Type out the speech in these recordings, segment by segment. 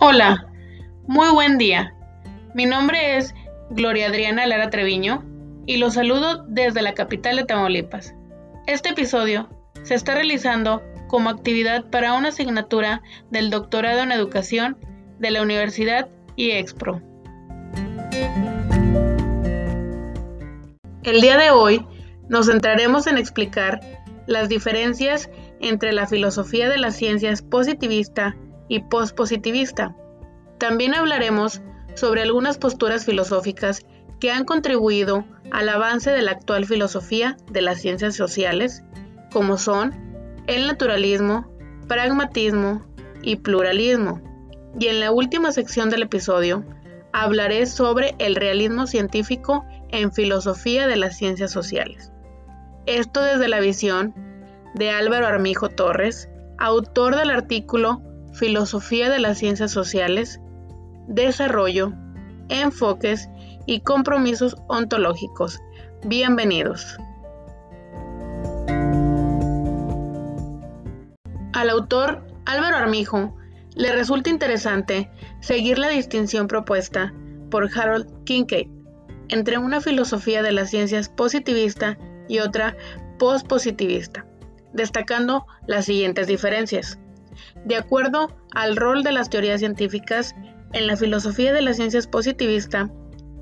Hola, muy buen día. Mi nombre es Gloria Adriana Lara Treviño y los saludo desde la capital de Tamaulipas. Este episodio se está realizando como actividad para una asignatura del doctorado en educación de la Universidad IEXPRO. El día de hoy nos centraremos en explicar las diferencias entre la filosofía de las ciencias positivista y pospositivista. También hablaremos sobre algunas posturas filosóficas que han contribuido al avance de la actual filosofía de las ciencias sociales, como son el naturalismo, pragmatismo y pluralismo. Y en la última sección del episodio hablaré sobre el realismo científico en filosofía de las ciencias sociales. Esto desde la visión de Álvaro Armijo Torres, autor del artículo Filosofía de las Ciencias Sociales, Desarrollo, Enfoques y Compromisos Ontológicos. Bienvenidos. Al autor Álvaro Armijo le resulta interesante seguir la distinción propuesta por Harold Kincaid entre una filosofía de las ciencias positivista y otra pospositivista, destacando las siguientes diferencias. De acuerdo al rol de las teorías científicas, en la filosofía de las ciencias positivista,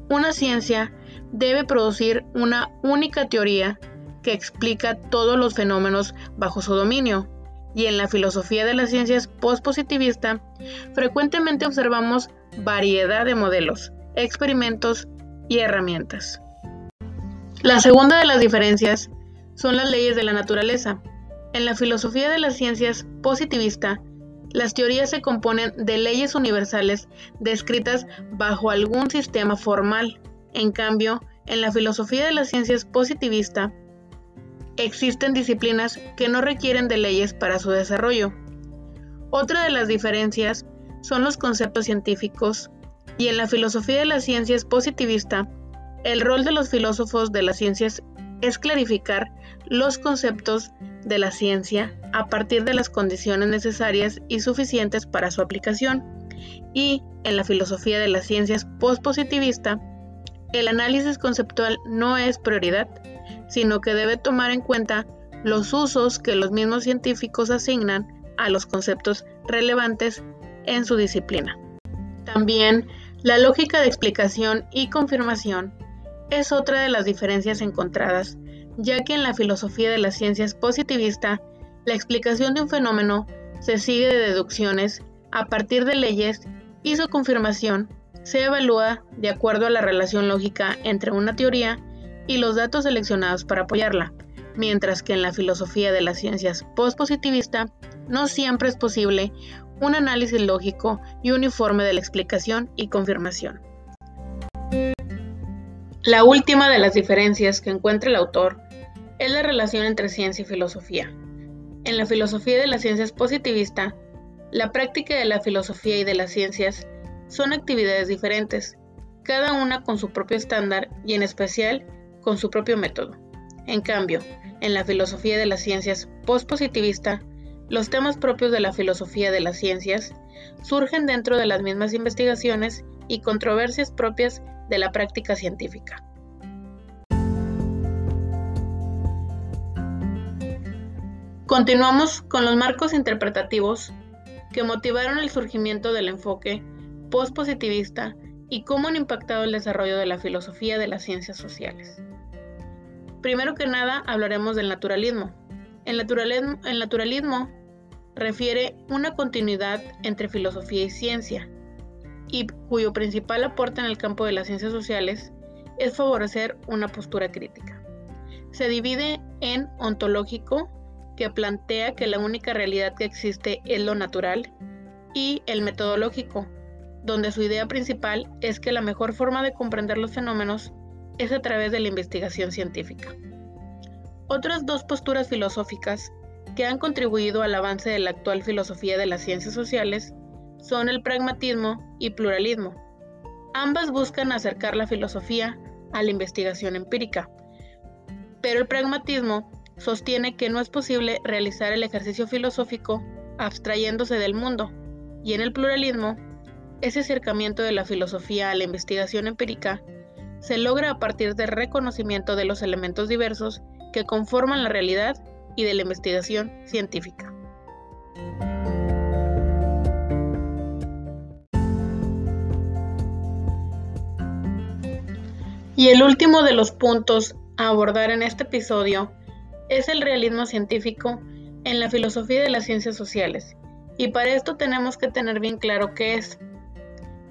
una ciencia debe producir una única teoría que explica todos los fenómenos bajo su dominio. Y en la filosofía de las ciencias postpositivista, frecuentemente observamos variedad de modelos, experimentos y herramientas. La segunda de las diferencias son las leyes de la naturaleza. En la filosofía de las ciencias positivista, las teorías se componen de leyes universales descritas bajo algún sistema formal. En cambio, en la filosofía de las ciencias positivista, existen disciplinas que no requieren de leyes para su desarrollo. Otra de las diferencias son los conceptos científicos, y en la filosofía de las ciencias positivista, el rol de los filósofos de las ciencias es clarificar los conceptos de la ciencia a partir de las condiciones necesarias y suficientes para su aplicación. Y en la filosofía de las ciencias postpositivista, el análisis conceptual no es prioridad, sino que debe tomar en cuenta los usos que los mismos científicos asignan a los conceptos relevantes en su disciplina. También la lógica de explicación y confirmación es otra de las diferencias encontradas, ya que en la filosofía de las ciencias positivista, la explicación de un fenómeno se sigue de deducciones a partir de leyes y su confirmación se evalúa de acuerdo a la relación lógica entre una teoría y los datos seleccionados para apoyarla, mientras que en la filosofía de las ciencias postpositivista no siempre es posible un análisis lógico y uniforme de la explicación y confirmación. La última de las diferencias que encuentra el autor es la relación entre ciencia y filosofía. En la filosofía de las ciencias positivista, la práctica de la filosofía y de las ciencias son actividades diferentes, cada una con su propio estándar y en especial con su propio método. En cambio, en la filosofía de las ciencias postpositivista, los temas propios de la filosofía de las ciencias surgen dentro de las mismas investigaciones y controversias propias de la práctica científica. Continuamos con los marcos interpretativos que motivaron el surgimiento del enfoque postpositivista y cómo han impactado el desarrollo de la filosofía de las ciencias sociales. Primero que nada hablaremos del naturalismo. El naturalismo, el naturalismo refiere una continuidad entre filosofía y ciencia, y cuyo principal aporte en el campo de las ciencias sociales es favorecer una postura crítica. Se divide en ontológico, que plantea que la única realidad que existe es lo natural, y el metodológico, donde su idea principal es que la mejor forma de comprender los fenómenos es a través de la investigación científica. Otras dos posturas filosóficas que han contribuido al avance de la actual filosofía de las ciencias sociales son el pragmatismo y pluralismo. Ambas buscan acercar la filosofía a la investigación empírica, pero el pragmatismo sostiene que no es posible realizar el ejercicio filosófico abstrayéndose del mundo, y en el pluralismo ese acercamiento de la filosofía a la investigación empírica se logra a partir del reconocimiento de los elementos diversos que conforman la realidad y de la investigación científica. Y el último de los puntos a abordar en este episodio es el realismo científico en la filosofía de las ciencias sociales. Y para esto tenemos que tener bien claro qué es.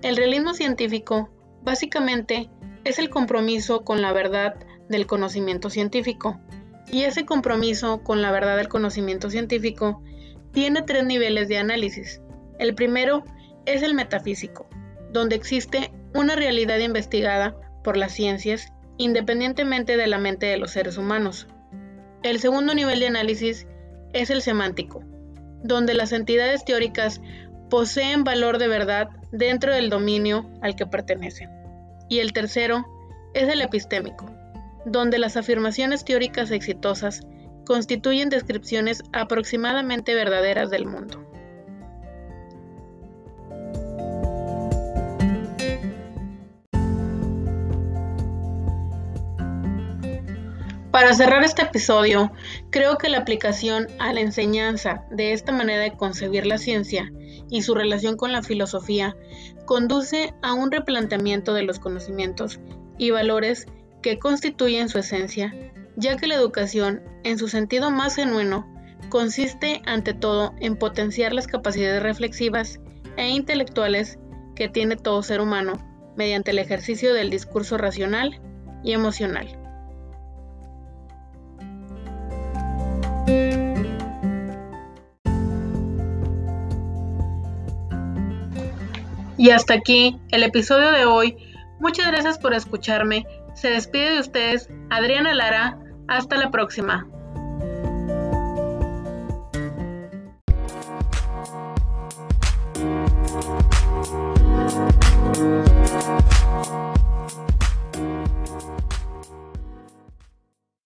El realismo científico básicamente es el compromiso con la verdad del conocimiento científico. Y ese compromiso con la verdad del conocimiento científico tiene tres niveles de análisis. El primero es el metafísico, donde existe una realidad investigada por las ciencias independientemente de la mente de los seres humanos. El segundo nivel de análisis es el semántico, donde las entidades teóricas poseen valor de verdad dentro del dominio al que pertenecen. Y el tercero es el epistémico, donde las afirmaciones teóricas exitosas constituyen descripciones aproximadamente verdaderas del mundo. Para cerrar este episodio, creo que la aplicación a la enseñanza de esta manera de concebir la ciencia y su relación con la filosofía conduce a un replanteamiento de los conocimientos y valores que constituyen su esencia, ya que la educación, en su sentido más genuino, consiste ante todo en potenciar las capacidades reflexivas e intelectuales que tiene todo ser humano mediante el ejercicio del discurso racional y emocional. Y hasta aquí el episodio de hoy. Muchas gracias por escucharme. Se despide de ustedes Adriana Lara. Hasta la próxima.